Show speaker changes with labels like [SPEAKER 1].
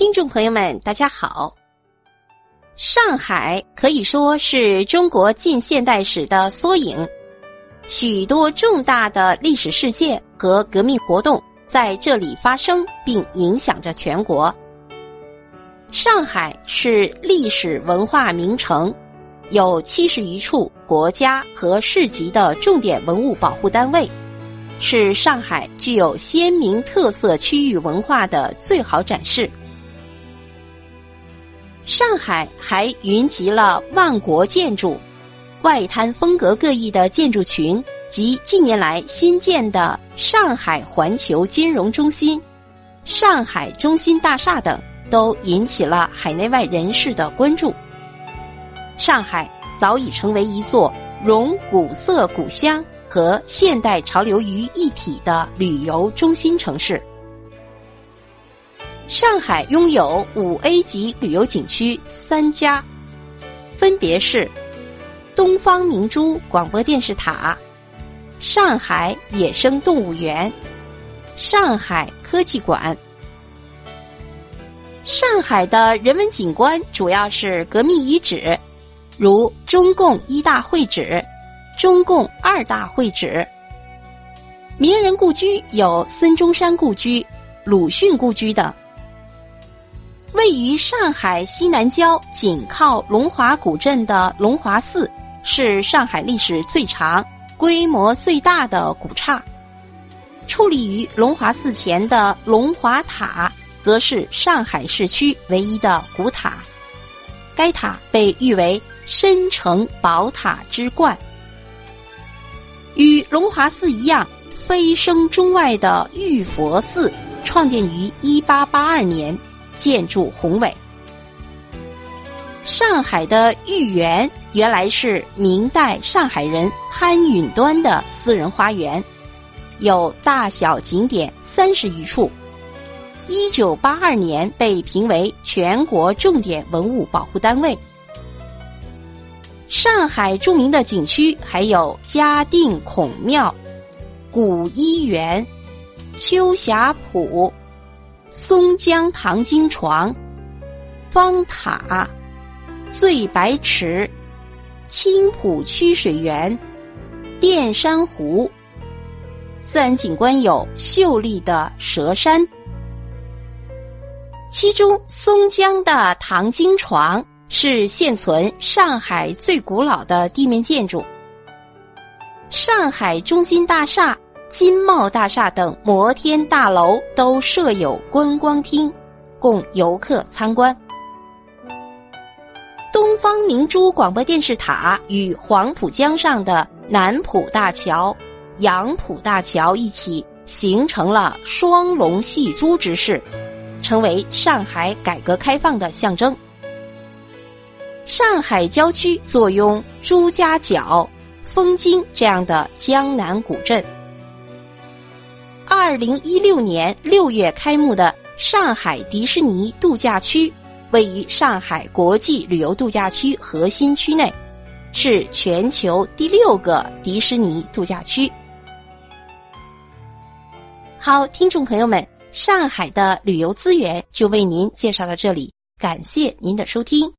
[SPEAKER 1] 听众朋友们，大家好。上海可以说是中国近现代史的缩影，许多重大的历史事件和革命活动在这里发生，并影响着全国。上海是历史文化名城，有七十余处国家和市级的重点文物保护单位，是上海具有鲜明特色区域文化的最好展示。上海还云集了万国建筑、外滩风格各异的建筑群及近年来新建的上海环球金融中心、上海中心大厦等，都引起了海内外人士的关注。上海早已成为一座融古色古香和现代潮流于一体的旅游中心城市。上海拥有五 A 级旅游景区三家，分别是东方明珠广播电视塔、上海野生动物园、上海科技馆。上海的人文景观主要是革命遗址，如中共一大会址、中共二大会址。名人故居有孙中山故居、鲁迅故居等。位于上海西南郊，紧靠龙华古镇的龙华寺，是上海历史最长、规模最大的古刹。矗立于龙华寺前的龙华塔，则是上海市区唯一的古塔。该塔被誉为“深城宝塔之冠”。与龙华寺一样，飞升中外的玉佛寺，创建于一八八二年。建筑宏伟。上海的豫园原来是明代上海人潘允端的私人花园，有大小景点三十余处。一九八二年被评为全国重点文物保护单位。上海著名的景区还有嘉定孔庙、古医园、秋霞浦。松江唐经床、方塔、醉白池、青浦曲水园、淀山湖，自然景观有秀丽的蛇山。其中，松江的唐经床是现存上海最古老的地面建筑。上海中心大厦。金茂大厦等摩天大楼都设有观光厅，供游客参观。东方明珠广播电视塔与黄浦江上的南浦大桥、杨浦大桥一起，形成了双龙戏珠之势，成为上海改革开放的象征。上海郊区坐拥朱家角、枫泾这样的江南古镇。二零一六年六月开幕的上海迪士尼度假区，位于上海国际旅游度假区核心区内，是全球第六个迪士尼度假区。好，听众朋友们，上海的旅游资源就为您介绍到这里，感谢您的收听。